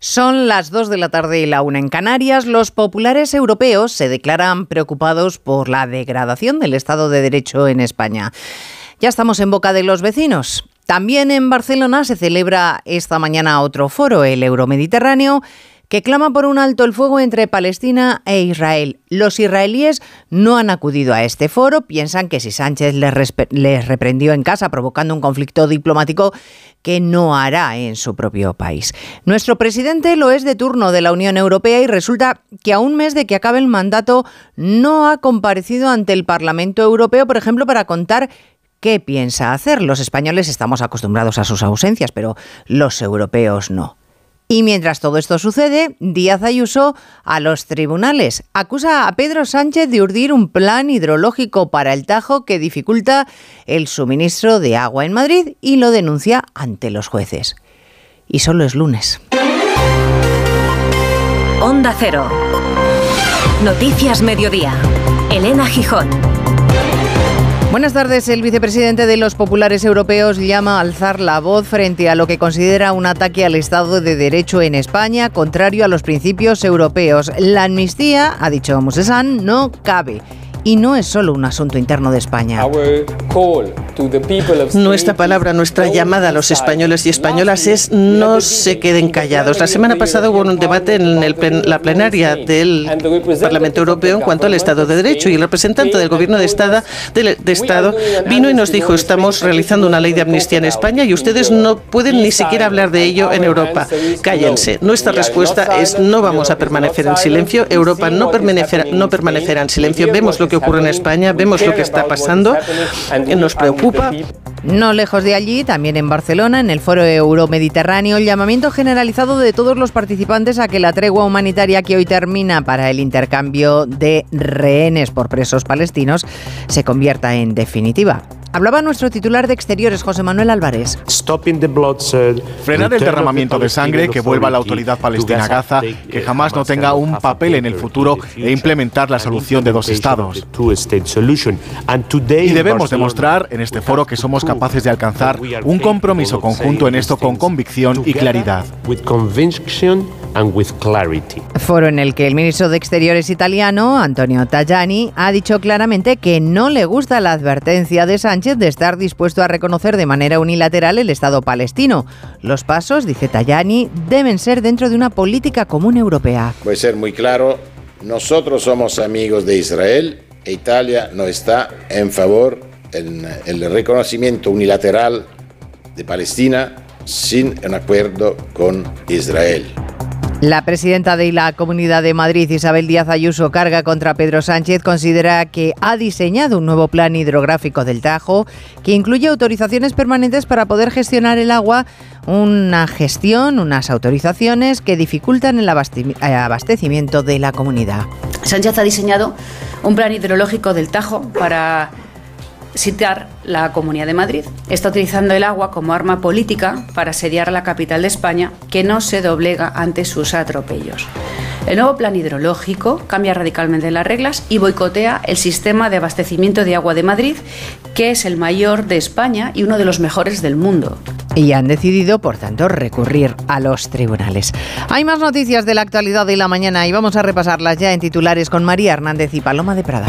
Son las 2 de la tarde y la 1 en Canarias. Los populares europeos se declaran preocupados por la degradación del Estado de Derecho en España. Ya estamos en boca de los vecinos. También en Barcelona se celebra esta mañana otro foro, el Euromediterráneo, que clama por un alto el fuego entre Palestina e Israel. Los israelíes no han acudido a este foro, piensan que si Sánchez les, reprendió en casa provocando un conflicto diplomático que no hará en su propio país. Nuestro presidente lo es de turno de la Unión Europea y resulta que a un mes de que acabe el mandato no ha comparecido ante el Parlamento Europeo, por ejemplo, para contar qué piensa hacer. Los españoles estamos acostumbrados a sus ausencias, pero los europeos no. Y mientras todo esto sucede, Díaz Ayuso a los tribunales acusa a Pedro Sánchez de urdir un plan hidrológico para el Tajo que dificulta el suministro de agua en Madrid y lo denuncia ante los jueces. Y solo es lunes. Onda Cero. Noticias Mediodía. Elena Gijón. Buenas tardes. El vicepresidente de los populares europeos llama a alzar la voz frente a lo que considera un ataque al Estado de Derecho en España, contrario a los principios europeos. La amnistía, ha dicho Mosesan, no cabe y no es solo un asunto interno de España. Nuestra palabra, nuestra llamada a los españoles y españolas es no se queden callados. La semana pasada hubo un debate en la plenaria del Parlamento Europeo en cuanto al Estado de Derecho y el representante del Gobierno de Estado, de Estado vino y nos dijo estamos realizando una ley de amnistía en España y ustedes no pueden ni siquiera hablar de ello en Europa. Cállense. Nuestra respuesta es no vamos a permanecer en silencio. Europa no permanecerá, no permanecerá en silencio. Vemos lo que ocurre en España, vemos lo que está pasando, nos preocupa. No lejos de allí, también en Barcelona, en el Foro Euromediterráneo, el llamamiento generalizado de todos los participantes a que la tregua humanitaria que hoy termina para el intercambio de rehenes por presos palestinos se convierta en definitiva. Hablaba nuestro titular de Exteriores, José Manuel Álvarez. Frenar el derramamiento de sangre, que vuelva la autoridad palestina a Gaza, que jamás no tenga un papel en el futuro e implementar la solución de dos estados. Y debemos demostrar en este foro que somos capaces de alcanzar un compromiso conjunto en esto con convicción y claridad. Foro en el que el ministro de Exteriores italiano, Antonio Tajani, ha dicho claramente que no le gusta la advertencia de Sánchez de estar dispuesto a reconocer de manera unilateral el Estado palestino. Los pasos, dice Tajani, deben ser dentro de una política común europea. Puede ser muy claro, nosotros somos amigos de Israel e Italia no está en favor del reconocimiento unilateral de Palestina sin un acuerdo con Israel. La presidenta de la Comunidad de Madrid, Isabel Díaz Ayuso, carga contra Pedro Sánchez, considera que ha diseñado un nuevo plan hidrográfico del Tajo que incluye autorizaciones permanentes para poder gestionar el agua, una gestión, unas autorizaciones que dificultan el abastecimiento de la comunidad. Sánchez ha diseñado un plan hidrológico del Tajo para citar la Comunidad de Madrid. Está utilizando el agua como arma política para asediar la capital de España, que no se doblega ante sus atropellos. El nuevo plan hidrológico cambia radicalmente las reglas y boicotea el sistema de abastecimiento de agua de Madrid, que es el mayor de España y uno de los mejores del mundo. Y han decidido, por tanto, recurrir a los tribunales. Hay más noticias de la actualidad de la mañana y vamos a repasarlas ya en titulares con María Hernández y Paloma de Prada.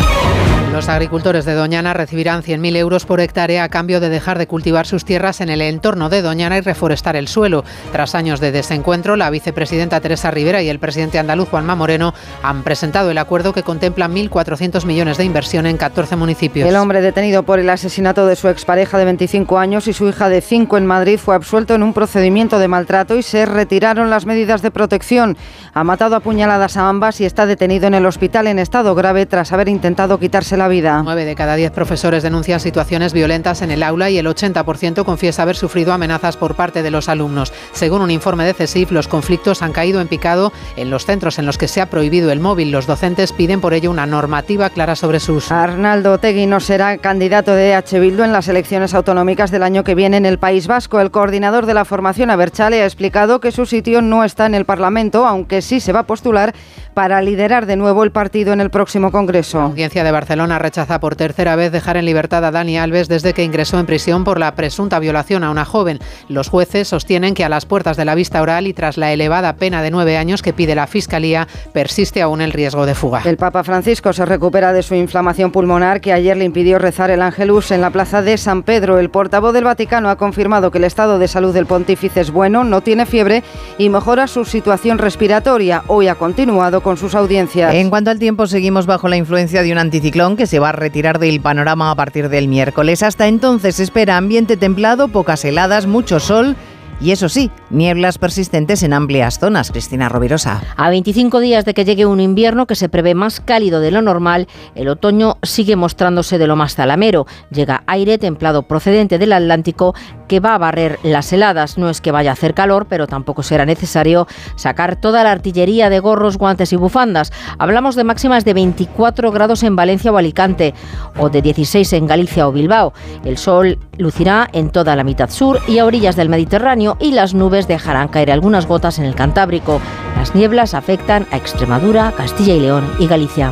Los agricultores de Doñana recibirán 100.000 euros por hectárea a cambio de dejar de cultivar sus tierras en el entorno de Doñana y reforestar el suelo. Tras años de desencuentro, la vicepresidenta Teresa Rivera y el presidente andaluz Juanma Moreno han presentado el acuerdo que contempla 1.400 millones de inversión en 14 municipios. El hombre detenido por el asesinato de su expareja de 25 años y su hija de 5 en Madrid fue absuelto en un procedimiento de maltrato y se retiraron las medidas de protección. Ha matado a puñaladas a ambas y está detenido en el hospital en estado grave tras haber intentado quitarse la vida. Nueve de cada diez profesores denuncian situaciones violentas en el aula y el 80% confiesa haber sufrido amenazas por parte de los alumnos. Según un informe de CESIF, los conflictos han caído en picado en los centros en los que se ha prohibido el móvil. Los docentes piden por ello una normativa clara sobre su uso. Arnaldo Tegui no será candidato de EH Bildu en las elecciones autonómicas del año que viene en el País Vasco. El coordinador de la formación Aberchale ha explicado que su sitio no está en el Parlamento, aunque sí se va a postular para liderar de nuevo el partido en el próximo Congreso. La audiencia de Barcelona rechaza por tercera vez dejar en libertad a Dani Alves desde que ingresó en prisión por la presunta violación a una joven. Los jueces sostienen que a las puertas de la vista oral y tras la elevada pena de nueve años que pide la Fiscalía, persiste aún el riesgo de fuga. El Papa Francisco se recupera de su inflamación pulmonar que ayer le impidió rezar el Ángelus en la plaza de San Pedro. El portavoz del Vaticano ha confirmado que el estado de salud del pontífice es bueno, no tiene fiebre y mejora su situación respiratoria. Hoy ha continuado con sus audiencias. En cuanto al tiempo, seguimos bajo la influencia de un anticiclón que se va a retirar del panorama a partir del miércoles. Hasta entonces espera ambiente templado, pocas heladas, mucho sol y eso sí, nieblas persistentes en amplias zonas. Cristina Rovirosa. A 25 días de que llegue un invierno que se prevé más cálido de lo normal, el otoño sigue mostrándose de lo más zalamero. Llega aire templado procedente del Atlántico que va a barrer las heladas. No es que vaya a hacer calor, pero tampoco será necesario sacar toda la artillería de gorros, guantes y bufandas. Hablamos de máximas de 24 grados en Valencia o Alicante o de 16 en Galicia o Bilbao. El sol lucirá en toda la mitad sur y a orillas del Mediterráneo y las nubes dejarán caer algunas gotas en el Cantábrico. Las nieblas afectan a Extremadura, Castilla y León y Galicia.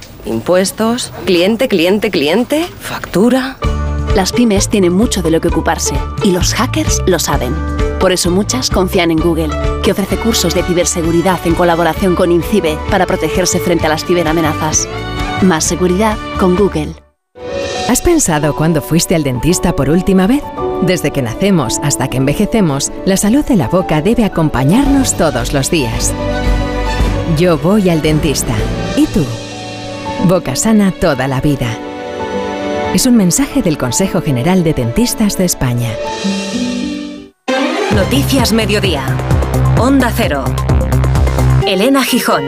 impuestos, cliente, cliente, cliente, factura. Las pymes tienen mucho de lo que ocuparse y los hackers lo saben. Por eso muchas confían en Google, que ofrece cursos de ciberseguridad en colaboración con INCIBE para protegerse frente a las ciberamenazas. Más seguridad con Google. ¿Has pensado cuándo fuiste al dentista por última vez? Desde que nacemos hasta que envejecemos, la salud de la boca debe acompañarnos todos los días. Yo voy al dentista. ¿Y tú? Boca sana toda la vida. Es un mensaje del Consejo General de Dentistas de España. Noticias Mediodía. Onda Cero. Elena Gijón.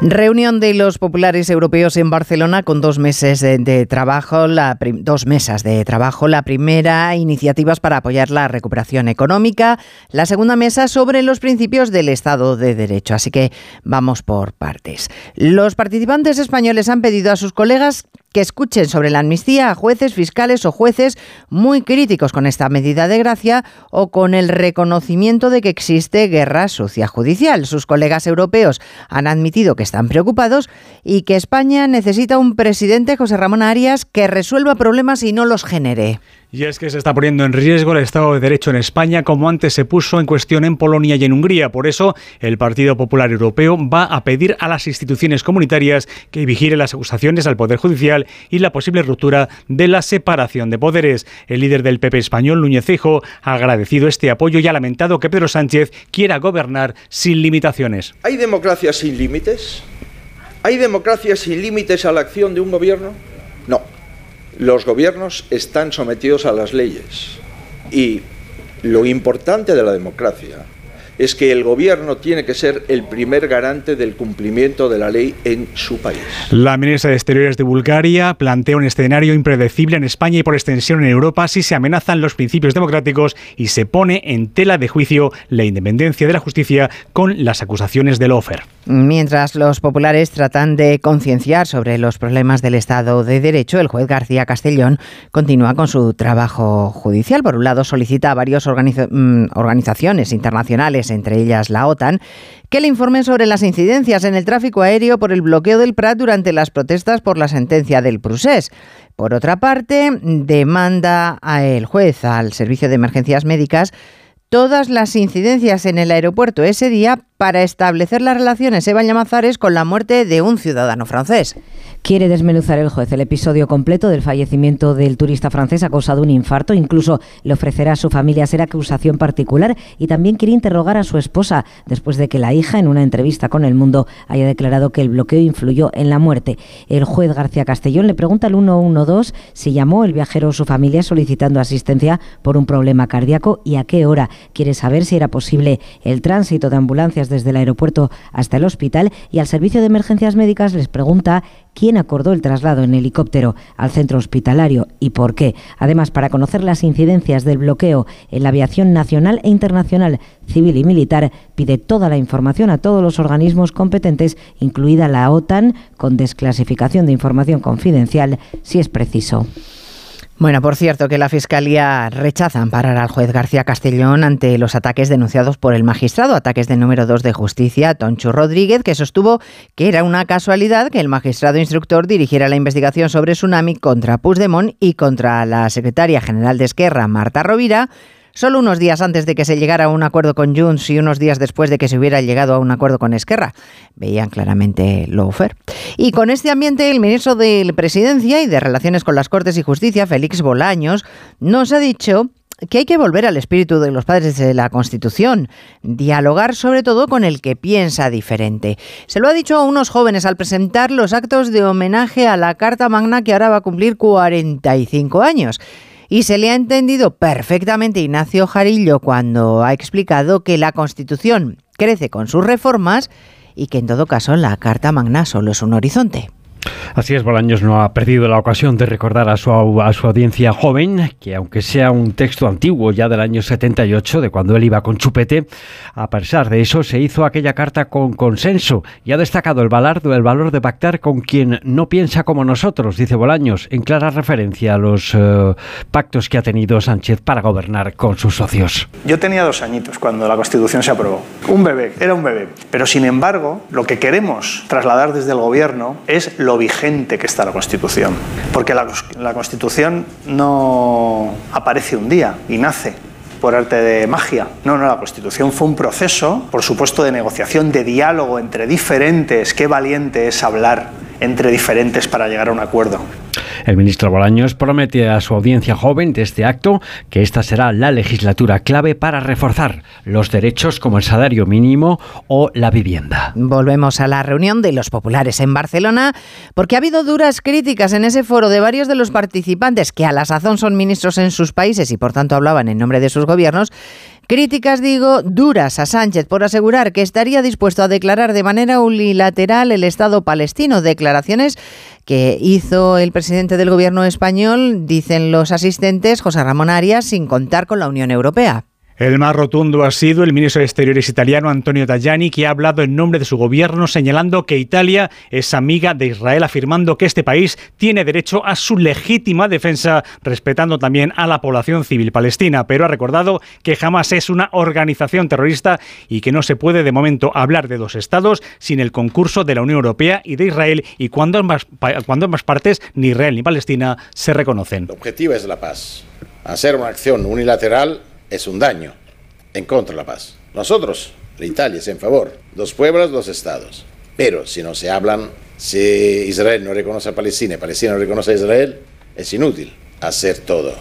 Reunión de los populares europeos en Barcelona con dos meses de, trabajo, la dos mesas de trabajo. La primera, iniciativas para apoyar la recuperación económica. La segunda mesa sobre los principios del Estado de Derecho. Así que vamos por partes. Los participantes españoles han pedido a sus colegas que escuchen sobre la amnistía a jueces, fiscales o jueces muy críticos con esta medida de gracia o con el reconocimiento de que existe guerra sucia judicial. Sus colegas europeos han admitido que están preocupados y que España necesita un presidente, José Ramón Arias, que resuelva problemas y no los genere. Y es que se está poniendo en riesgo el Estado de Derecho en España, como antes se puso en cuestión en Polonia y en Hungría. Por eso, el Partido Popular Europeo va a pedir a las instituciones comunitarias que vigilen las acusaciones al Poder Judicial y la posible ruptura de la separación de poderes. El líder del PP español, Núñez ha agradecido este apoyo y ha lamentado que Pedro Sánchez quiera gobernar sin limitaciones. ¿Hay democracia sin límites? ¿Hay democracia sin límites a la acción de un gobierno? Los gobiernos están sometidos a las leyes. Y lo importante de la democracia es que el gobierno tiene que ser el primer garante del cumplimiento de la ley en su país. La ministra de Exteriores de Bulgaria plantea un escenario impredecible en España y por extensión en Europa si se amenazan los principios democráticos y se pone en tela de juicio la independencia de la justicia con las acusaciones del OFER. Mientras los populares tratan de concienciar sobre los problemas del Estado de Derecho, el juez García Castellón continúa con su trabajo judicial. Por un lado, solicita a varias mm, organizaciones internacionales entre ellas la OTAN, que le informen sobre las incidencias en el tráfico aéreo por el bloqueo del Prat durante las protestas por la sentencia del Prusés. Por otra parte, demanda a el juez al Servicio de Emergencias Médicas todas las incidencias en el aeropuerto ese día para establecer las relaciones Eva Llamazares con la muerte de un ciudadano francés. Quiere desmenuzar el juez el episodio completo del fallecimiento del turista francés ha causado un infarto. Incluso le ofrecerá a su familia ser acusación particular y también quiere interrogar a su esposa después de que la hija, en una entrevista con El Mundo, haya declarado que el bloqueo influyó en la muerte. El juez García Castellón le pregunta al 112 si llamó el viajero o su familia solicitando asistencia por un problema cardíaco y a qué hora. Quiere saber si era posible el tránsito de ambulancias desde el aeropuerto hasta el hospital y al servicio de emergencias médicas les pregunta quién acordó el traslado en helicóptero al centro hospitalario y por qué. Además, para conocer las incidencias del bloqueo en la aviación nacional e internacional, civil y militar, pide toda la información a todos los organismos competentes, incluida la OTAN, con desclasificación de información confidencial si es preciso. Bueno, por cierto, que la Fiscalía rechaza amparar al juez García Castellón ante los ataques denunciados por el magistrado, ataques del número 2 de justicia, Toncho Rodríguez, que sostuvo que era una casualidad que el magistrado instructor dirigiera la investigación sobre Tsunami contra Puigdemont y contra la secretaria general de Esquerra, Marta Rovira, solo unos días antes de que se llegara a un acuerdo con Junts y unos días después de que se hubiera llegado a un acuerdo con Esquerra. Veían claramente lo fer. Y con este ambiente, el ministro de Presidencia y de Relaciones con las Cortes y Justicia, Félix Bolaños, nos ha dicho que hay que volver al espíritu de los padres de la Constitución, dialogar sobre todo con el que piensa diferente. Se lo ha dicho a unos jóvenes al presentar los actos de homenaje a la Carta Magna que ahora va a cumplir 45 años. Y se le ha entendido perfectamente Ignacio Jarillo cuando ha explicado que la Constitución crece con sus reformas y que en todo caso la Carta Magna solo es un horizonte. Así es, Bolaños no ha perdido la ocasión de recordar a su, a su audiencia joven que, aunque sea un texto antiguo ya del año 78, de cuando él iba con chupete, a pesar de eso se hizo aquella carta con consenso y ha destacado el valor, el valor de pactar con quien no piensa como nosotros, dice Bolaños, en clara referencia a los eh, pactos que ha tenido Sánchez para gobernar con sus socios. Yo tenía dos añitos cuando la Constitución se aprobó. Un bebé, era un bebé. Pero sin embargo, lo que queremos trasladar desde el Gobierno es lo vigente que está la Constitución. Porque la, la Constitución no aparece un día y nace por arte de magia. No, no, la Constitución fue un proceso, por supuesto, de negociación, de diálogo entre diferentes. Qué valiente es hablar entre diferentes para llegar a un acuerdo. El ministro Bolaños promete a su audiencia joven de este acto que esta será la legislatura clave para reforzar los derechos como el salario mínimo o la vivienda. Volvemos a la reunión de los populares en Barcelona porque ha habido duras críticas en ese foro de varios de los participantes que a la sazón son ministros en sus países y por tanto hablaban en nombre de sus gobiernos Críticas, digo, duras a Sánchez por asegurar que estaría dispuesto a declarar de manera unilateral el Estado palestino. Declaraciones que hizo el presidente del gobierno español, dicen los asistentes, José Ramón Arias, sin contar con la Unión Europea. El más rotundo ha sido el ministro de Exteriores italiano Antonio Tajani, que ha hablado en nombre de su gobierno señalando que Italia es amiga de Israel, afirmando que este país tiene derecho a su legítima defensa, respetando también a la población civil palestina. Pero ha recordado que jamás es una organización terrorista y que no se puede de momento hablar de dos estados sin el concurso de la Unión Europea y de Israel y cuando ambas, cuando ambas partes, ni Israel ni Palestina, se reconocen. El objetivo es la paz. Hacer una acción unilateral es un daño en contra de la paz. Nosotros, la Italia, es en favor. Dos pueblos, dos estados. Pero si no se hablan, si Israel no reconoce a Palestina y Palestina no reconoce a Israel, es inútil hacer todo.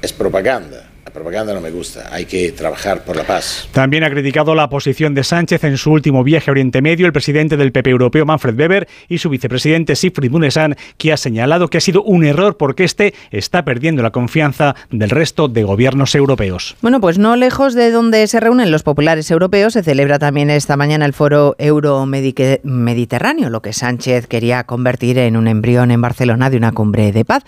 Es propaganda. La propaganda no me gusta, hay que trabajar por la paz. También ha criticado la posición de Sánchez en su último viaje a Oriente Medio, el presidente del PP europeo Manfred Weber y su vicepresidente Siegfried Munesan, que ha señalado que ha sido un error porque este está perdiendo la confianza del resto de gobiernos europeos. Bueno, pues no lejos de donde se reúnen los populares europeos, se celebra también esta mañana el foro Euro-Mediterráneo, lo que Sánchez quería convertir en un embrión en Barcelona de una cumbre de paz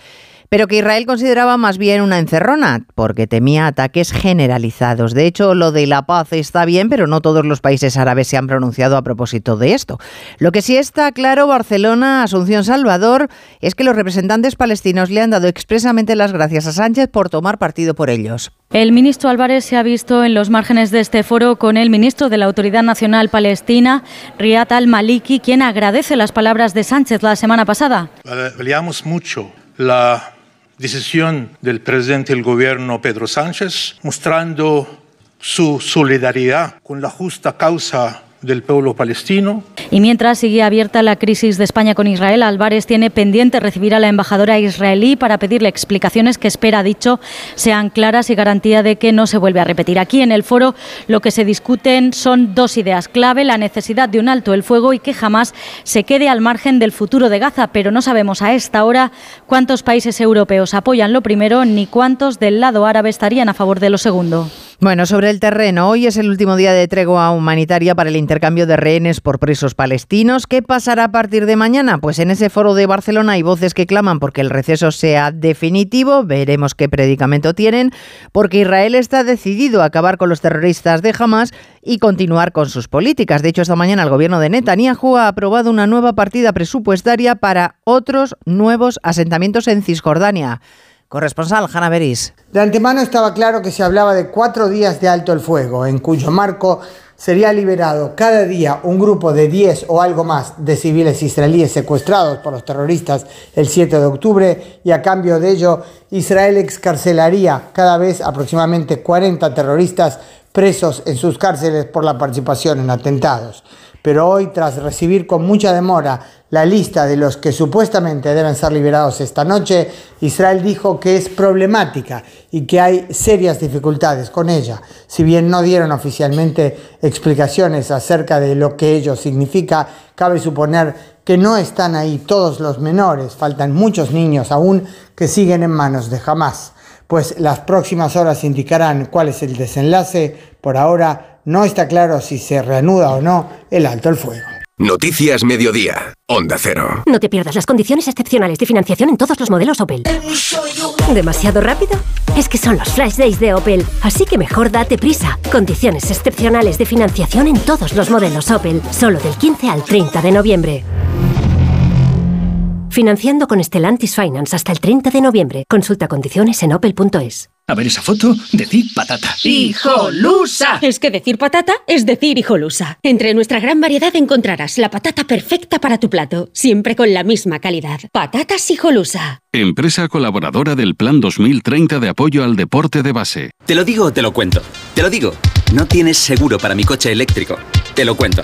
pero que Israel consideraba más bien una encerrona, porque temía ataques generalizados. De hecho, lo de la paz está bien, pero no todos los países árabes se han pronunciado a propósito de esto. Lo que sí está claro, Barcelona, Asunción Salvador, es que los representantes palestinos le han dado expresamente las gracias a Sánchez por tomar partido por ellos. El ministro Álvarez se ha visto en los márgenes de este foro con el ministro de la Autoridad Nacional Palestina, Riyad al-Maliki, quien agradece las palabras de Sánchez la semana pasada. Valíamos mucho la decisión del presidente del gobierno Pedro Sánchez, mostrando su solidaridad con la justa causa del pueblo palestino. Y mientras sigue abierta la crisis de España con Israel, Álvarez tiene pendiente recibir a la embajadora israelí para pedirle explicaciones que espera, dicho, sean claras y garantía de que no se vuelve a repetir. Aquí en el foro lo que se discuten son dos ideas clave, la necesidad de un alto el fuego y que jamás se quede al margen del futuro de Gaza, pero no sabemos a esta hora cuántos países europeos apoyan lo primero ni cuántos del lado árabe estarían a favor de lo segundo. Bueno, sobre el terreno, hoy es el último día de tregua humanitaria para el intercambio de rehenes por presos palestinos. ¿Qué pasará a partir de mañana? Pues en ese foro de Barcelona hay voces que claman porque el receso sea definitivo, veremos qué predicamento tienen, porque Israel está decidido a acabar con los terroristas de Hamas y continuar con sus políticas. De hecho, esta mañana el gobierno de Netanyahu ha aprobado una nueva partida presupuestaria para otros nuevos asentamientos en Cisjordania. Corresponsal, Hanna Beris. De antemano estaba claro que se hablaba de cuatro días de alto el fuego, en cuyo marco sería liberado cada día un grupo de 10 o algo más de civiles israelíes secuestrados por los terroristas el 7 de octubre y a cambio de ello Israel excarcelaría cada vez aproximadamente 40 terroristas presos en sus cárceles por la participación en atentados. Pero hoy, tras recibir con mucha demora la lista de los que supuestamente deben ser liberados esta noche, Israel dijo que es problemática y que hay serias dificultades con ella. Si bien no dieron oficialmente explicaciones acerca de lo que ello significa, cabe suponer que no están ahí todos los menores, faltan muchos niños aún que siguen en manos de Hamas. Pues las próximas horas indicarán cuál es el desenlace. Por ahora no está claro si se reanuda o no el alto el fuego. Noticias Mediodía, Onda Cero. No te pierdas las condiciones excepcionales de financiación en todos los modelos Opel. ¿Demasiado rápido? Es que son los Flash Days de Opel, así que mejor date prisa. Condiciones excepcionales de financiación en todos los modelos Opel, solo del 15 al 30 de noviembre. Financiando con Stellantis Finance hasta el 30 de noviembre. Consulta condiciones en opel.es. A ver esa foto, decir patata. ¡Hijolusa! Es que decir patata es decir hijolusa. Entre nuestra gran variedad encontrarás la patata perfecta para tu plato, siempre con la misma calidad. Patatas hijolusa. Empresa colaboradora del Plan 2030 de apoyo al deporte de base. Te lo digo o te lo cuento. Te lo digo. No tienes seguro para mi coche eléctrico. Te lo cuento.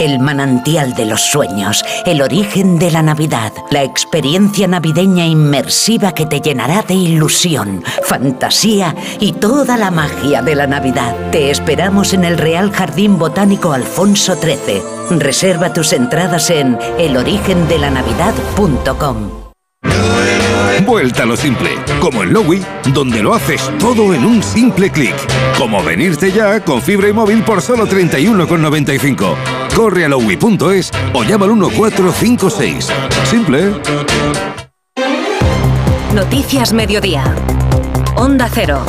El manantial de los sueños, el origen de la Navidad, la experiencia navideña inmersiva que te llenará de ilusión, fantasía y toda la magia de la Navidad. Te esperamos en el Real Jardín Botánico Alfonso XIII. Reserva tus entradas en elorigendelanavidad.com. Vuelta a lo simple, como en Lowy, donde lo haces todo en un simple clic. Como venirte ya con fibra y móvil por solo 31,95. Corre a lowy.es o llama al 1456. Simple. Noticias Mediodía. Onda Cero.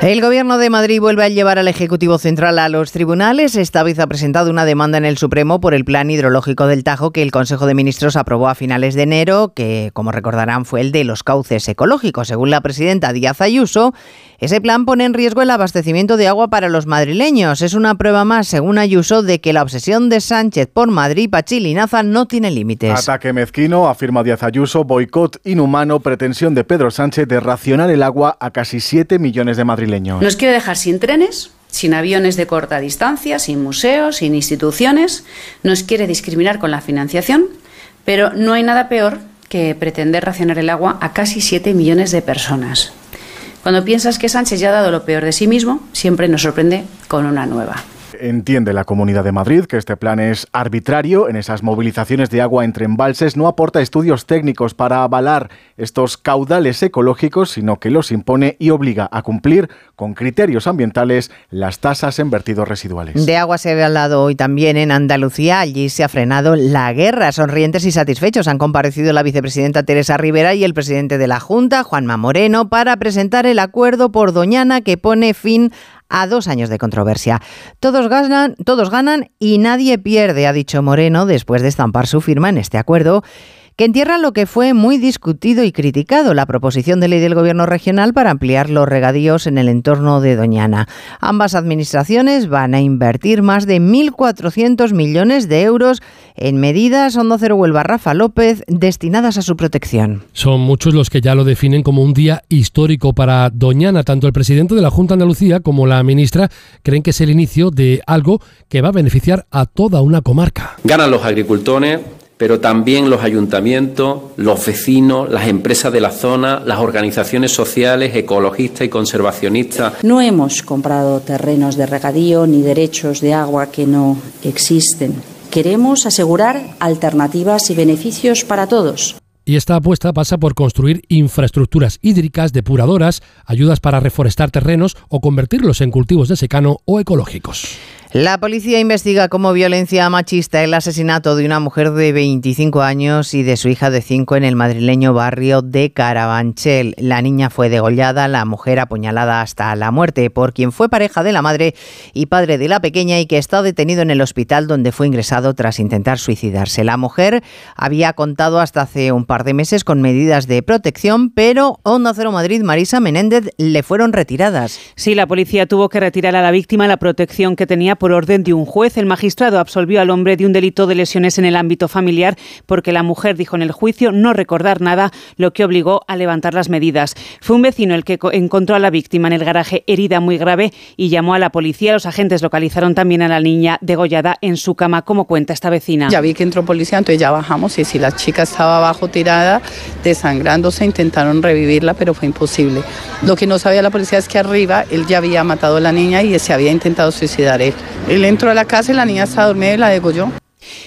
El Gobierno de Madrid vuelve a llevar al Ejecutivo Central a los tribunales. Esta vez ha presentado una demanda en el Supremo por el plan hidrológico del Tajo que el Consejo de Ministros aprobó a finales de enero, que, como recordarán, fue el de los cauces ecológicos. Según la presidenta Díaz Ayuso, ese plan pone en riesgo el abastecimiento de agua para los madrileños. Es una prueba más, según Ayuso, de que la obsesión de Sánchez por Madrid, Pachil y Naza no tiene límites. Ataque mezquino, afirma Díaz Ayuso, boicot inhumano, pretensión de Pedro Sánchez de racionar el agua a casi 7 millones de madrileños. Nos quiere dejar sin trenes, sin aviones de corta distancia, sin museos, sin instituciones. Nos quiere discriminar con la financiación, pero no hay nada peor que pretender racionar el agua a casi 7 millones de personas. Cuando piensas que Sánchez ya ha dado lo peor de sí mismo, siempre nos sorprende con una nueva. Entiende la Comunidad de Madrid que este plan es arbitrario. En esas movilizaciones de agua entre embalses no aporta estudios técnicos para avalar estos caudales ecológicos, sino que los impone y obliga a cumplir con criterios ambientales las tasas en vertidos residuales. De agua se ha hablado hoy también en Andalucía. Allí se ha frenado la guerra. Sonrientes y satisfechos han comparecido la vicepresidenta Teresa Rivera y el presidente de la Junta, Juanma Moreno, para presentar el acuerdo por Doñana que pone fin a dos años de controversia. Todos ganan, todos ganan y nadie pierde, ha dicho Moreno después de estampar su firma en este acuerdo que entierra lo que fue muy discutido y criticado, la proposición de ley del Gobierno regional para ampliar los regadíos en el entorno de Doñana. Ambas administraciones van a invertir más de 1.400 millones de euros en medidas, Hondo Cero Huelva Rafa López, destinadas a su protección. Son muchos los que ya lo definen como un día histórico para Doñana. Tanto el presidente de la Junta de Andalucía como la ministra creen que es el inicio de algo que va a beneficiar a toda una comarca. Ganan los agricultores pero también los ayuntamientos, los vecinos, las empresas de la zona, las organizaciones sociales, ecologistas y conservacionistas. No hemos comprado terrenos de regadío ni derechos de agua que no existen. Queremos asegurar alternativas y beneficios para todos. Y esta apuesta pasa por construir infraestructuras hídricas, depuradoras, ayudas para reforestar terrenos o convertirlos en cultivos de secano o ecológicos. La policía investiga como violencia machista el asesinato de una mujer de 25 años y de su hija de 5 en el madrileño barrio de Carabanchel. La niña fue degollada, la mujer apuñalada hasta la muerte por quien fue pareja de la madre y padre de la pequeña y que está detenido en el hospital donde fue ingresado tras intentar suicidarse. La mujer había contado hasta hace un par de meses con medidas de protección, pero Onda Cero Madrid, Marisa Menéndez, le fueron retiradas. Sí, la policía tuvo que retirar a la víctima la protección que tenía por orden de un juez. El magistrado absolvió al hombre de un delito de lesiones en el ámbito familiar porque la mujer dijo en el juicio no recordar nada, lo que obligó a levantar las medidas. Fue un vecino el que encontró a la víctima en el garaje herida muy grave y llamó a la policía. Los agentes localizaron también a la niña degollada en su cama, como cuenta esta vecina. Ya vi que entró policía, entonces ya bajamos y si la chica estaba abajo tirada, desangrándose, intentaron revivirla, pero fue imposible. Lo que no sabía la policía es que arriba él ya había matado a la niña y se había intentado suicidar él. Él entró a la casa y la niña estaba dormida y la degolló.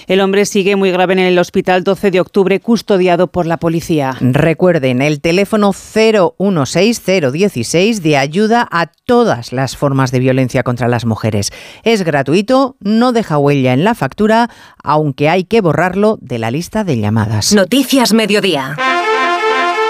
El hombre sigue muy grave en el hospital 12 de octubre, custodiado por la policía. Recuerden el teléfono 016016 de ayuda a todas las formas de violencia contra las mujeres. Es gratuito, no deja huella en la factura, aunque hay que borrarlo de la lista de llamadas. Noticias Mediodía.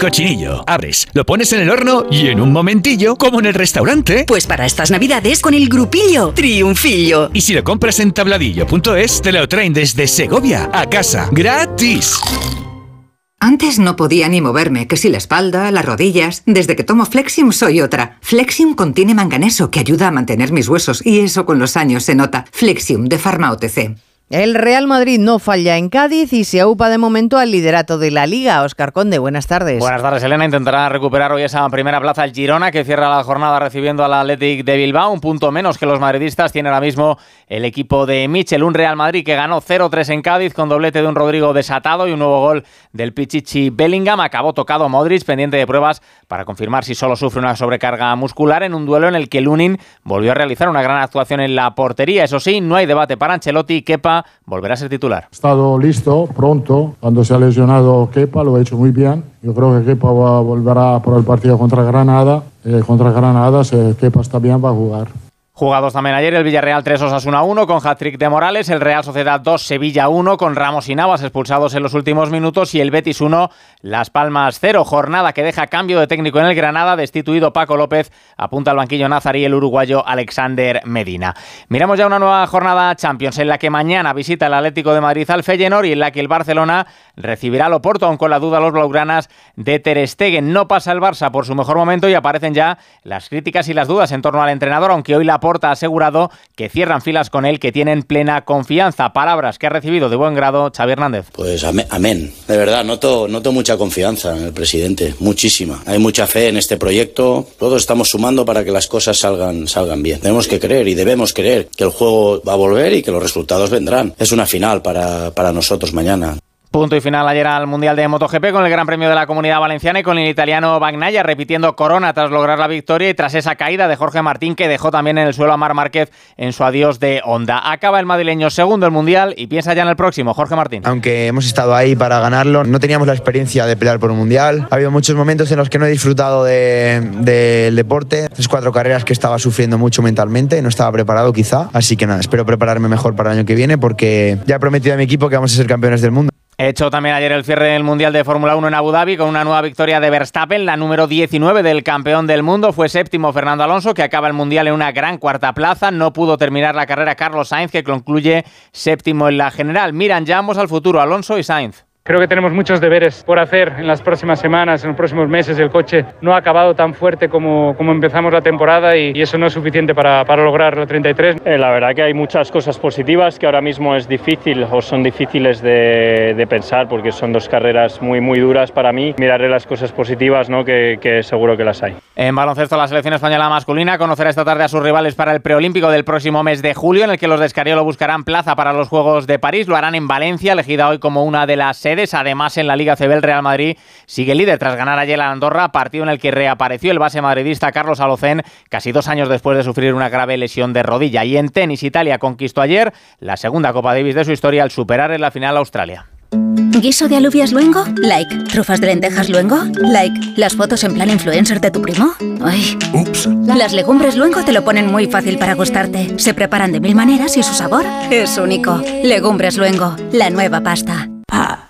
cochinillo. Abres, lo pones en el horno y en un momentillo, como en el restaurante. Pues para estas navidades con el grupillo Triunfillo. Y si lo compras en tabladillo.es, te lo traen desde Segovia a casa, gratis. Antes no podía ni moverme, que si la espalda, las rodillas. Desde que tomo Flexium soy otra. Flexium contiene manganeso que ayuda a mantener mis huesos y eso con los años se nota. Flexium de Pharma OTC. El Real Madrid no falla en Cádiz y se aupa de momento al liderato de la Liga. Oscar Conde, buenas tardes. Buenas tardes, Elena. Intentará recuperar hoy esa primera plaza el Girona, que cierra la jornada recibiendo al Athletic de Bilbao. Un punto menos que los madridistas tiene ahora mismo el equipo de Michel. Un Real Madrid que ganó 0-3 en Cádiz con doblete de un Rodrigo desatado y un nuevo gol del Pichichi Bellingham. Acabó tocado Modric, pendiente de pruebas para confirmar si solo sufre una sobrecarga muscular en un duelo en el que Lunin volvió a realizar una gran actuación en la portería. Eso sí, no hay debate para Ancelotti. Kepa volverá a ser titular. He estado listo, pronto, cuando se ha lesionado Kepa, lo ha hecho muy bien. Yo creo que Kepa va, volverá por el partido contra Granada. Eh, contra Granada, si Kepa está bien, va a jugar. Jugados también ayer el Villarreal 3 Osasuna 1 con hat-trick de Morales, el Real Sociedad 2 Sevilla 1 con Ramos y Navas expulsados en los últimos minutos y el Betis 1 Las Palmas 0. Jornada que deja cambio de técnico en el Granada, destituido Paco López, apunta al banquillo Nazarí el uruguayo Alexander Medina. Miramos ya una nueva jornada Champions en la que mañana visita el Atlético de Madrid al Feyenoord y en la que el Barcelona recibirá al Oporto, aun con la duda los blaugranas de Ter Stegen. No pasa el Barça por su mejor momento y aparecen ya las críticas y las dudas en torno al entrenador, aunque hoy la ha asegurado que cierran filas con él, que tienen plena confianza. Palabras que ha recibido de buen grado Xavi Hernández. Pues amén. De verdad, noto, noto mucha confianza en el presidente, muchísima. Hay mucha fe en este proyecto. Todos estamos sumando para que las cosas salgan, salgan bien. Tenemos que creer y debemos creer que el juego va a volver y que los resultados vendrán. Es una final para, para nosotros mañana. Punto y final ayer al Mundial de MotoGP con el Gran Premio de la Comunidad Valenciana y con el italiano Bagnaia repitiendo corona tras lograr la victoria y tras esa caída de Jorge Martín que dejó también en el suelo a Mar Márquez en su adiós de Honda. Acaba el madrileño segundo el Mundial y piensa ya en el próximo, Jorge Martín. Aunque hemos estado ahí para ganarlo, no teníamos la experiencia de pelear por un Mundial. Ha habido muchos momentos en los que no he disfrutado del de, deporte. Tres, cuatro carreras que estaba sufriendo mucho mentalmente, no estaba preparado quizá. Así que nada, espero prepararme mejor para el año que viene porque ya he prometido a mi equipo que vamos a ser campeones del mundo. Hecho también ayer el cierre del Mundial de Fórmula 1 en Abu Dhabi con una nueva victoria de Verstappen, la número 19 del campeón del mundo. Fue séptimo Fernando Alonso, que acaba el Mundial en una gran cuarta plaza. No pudo terminar la carrera Carlos Sainz, que concluye séptimo en la general. Miran, ya vamos al futuro, Alonso y Sainz. Creo que tenemos muchos deberes por hacer en las próximas semanas, en los próximos meses. El coche no ha acabado tan fuerte como, como empezamos la temporada y, y eso no es suficiente para, para lograr la 33. Eh, la verdad que hay muchas cosas positivas que ahora mismo es difícil o son difíciles de, de, pensar porque son dos carreras muy, muy duras para mí. Miraré las cosas positivas, ¿no? que, que seguro que las hay. En baloncesto, la selección española masculina conocerá esta tarde a sus rivales para el preolímpico del próximo mes de julio, en el que los de Escariolo buscarán plaza para los Juegos de París. Lo harán en Valencia, elegida hoy como una de las sedes. Además, en la Liga CB, el Real Madrid sigue líder tras ganar ayer a Andorra, partido en el que reapareció el base madridista Carlos Alocén, casi dos años después de sufrir una grave lesión de rodilla. Y en tenis, Italia conquistó ayer la segunda Copa Davis de su historia al superar en la final a Australia. ¿Guiso de alubias luengo? Like. ¿Trufas de lentejas luengo? Like. ¿Las fotos en plan influencer de tu primo? Ay. Ups. Las legumbres luengo te lo ponen muy fácil para gustarte. Se preparan de mil maneras y su sabor es único. Legumbres luengo, la nueva pasta. ¿A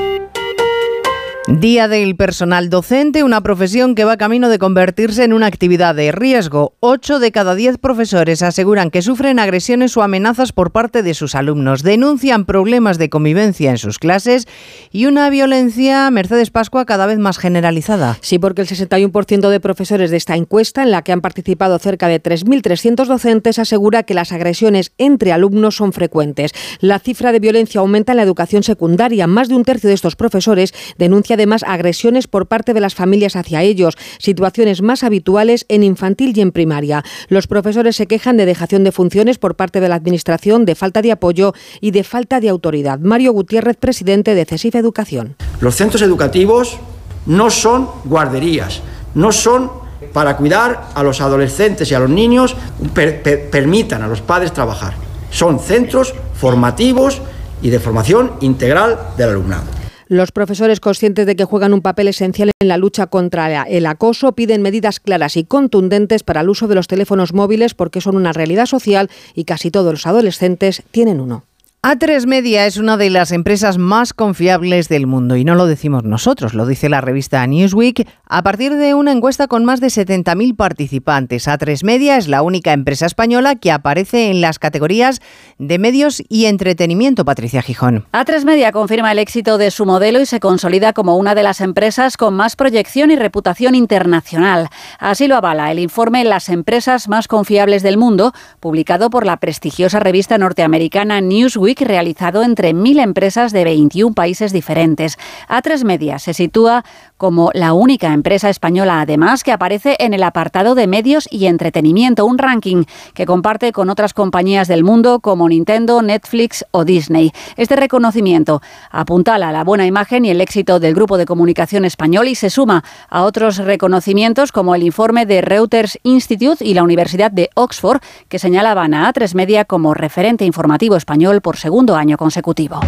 Día del personal docente, una profesión que va camino de convertirse en una actividad de riesgo. Ocho de cada diez profesores aseguran que sufren agresiones o amenazas por parte de sus alumnos. Denuncian problemas de convivencia en sus clases y una violencia, Mercedes Pascua, cada vez más generalizada. Sí, porque el 61% de profesores de esta encuesta, en la que han participado cerca de 3.300 docentes, asegura que las agresiones entre alumnos son frecuentes. La cifra de violencia aumenta en la educación secundaria. Más de un tercio de estos profesores denuncia además agresiones por parte de las familias hacia ellos, situaciones más habituales en infantil y en primaria. Los profesores se quejan de dejación de funciones por parte de la Administración, de falta de apoyo y de falta de autoridad. Mario Gutiérrez, presidente de CESIF Educación. Los centros educativos no son guarderías, no son para cuidar a los adolescentes y a los niños, per, per, permitan a los padres trabajar. Son centros formativos y de formación integral del alumnado. Los profesores conscientes de que juegan un papel esencial en la lucha contra el acoso piden medidas claras y contundentes para el uso de los teléfonos móviles porque son una realidad social y casi todos los adolescentes tienen uno. A3 Media es una de las empresas más confiables del mundo y no lo decimos nosotros, lo dice la revista Newsweek a partir de una encuesta con más de 70.000 participantes. A3 Media es la única empresa española que aparece en las categorías de medios y entretenimiento, Patricia Gijón. A3 Media confirma el éxito de su modelo y se consolida como una de las empresas con más proyección y reputación internacional. Así lo avala el informe Las empresas más confiables del mundo, publicado por la prestigiosa revista norteamericana Newsweek realizado entre mil empresas de 21 países diferentes. A3 Media se sitúa como la única empresa española, además, que aparece en el apartado de medios y entretenimiento, un ranking que comparte con otras compañías del mundo como Nintendo, Netflix o Disney. Este reconocimiento apuntala la buena imagen y el éxito del grupo de comunicación español y se suma a otros reconocimientos como el informe de Reuters Institute y la Universidad de Oxford, que señalaban a A3 Media como referente informativo español por segundo año consecutivo.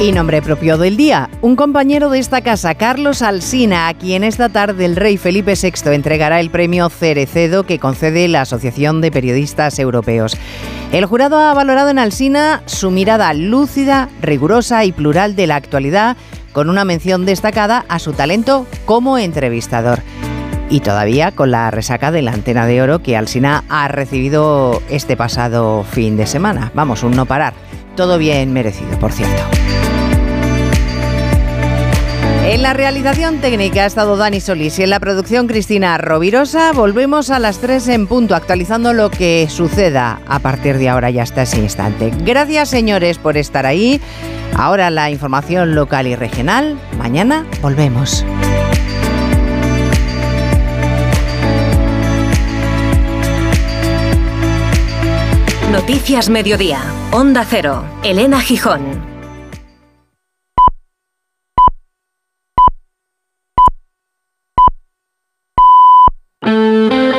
Y nombre propio del día, un compañero de esta casa, Carlos Alsina, a quien esta tarde el rey Felipe VI entregará el premio Cerecedo que concede la Asociación de Periodistas Europeos. El jurado ha valorado en Alsina su mirada lúcida, rigurosa y plural de la actualidad, con una mención destacada a su talento como entrevistador y todavía con la resaca de la antena de oro que Alsina ha recibido este pasado fin de semana. Vamos, un no parar. Todo bien merecido, por cierto. En la realización técnica ha estado Dani Solís y en la producción Cristina Rovirosa. Volvemos a las 3 en punto, actualizando lo que suceda a partir de ahora y hasta ese instante. Gracias, señores, por estar ahí. Ahora la información local y regional. Mañana volvemos. Noticias Mediodía. Onda Cero. Elena Gijón.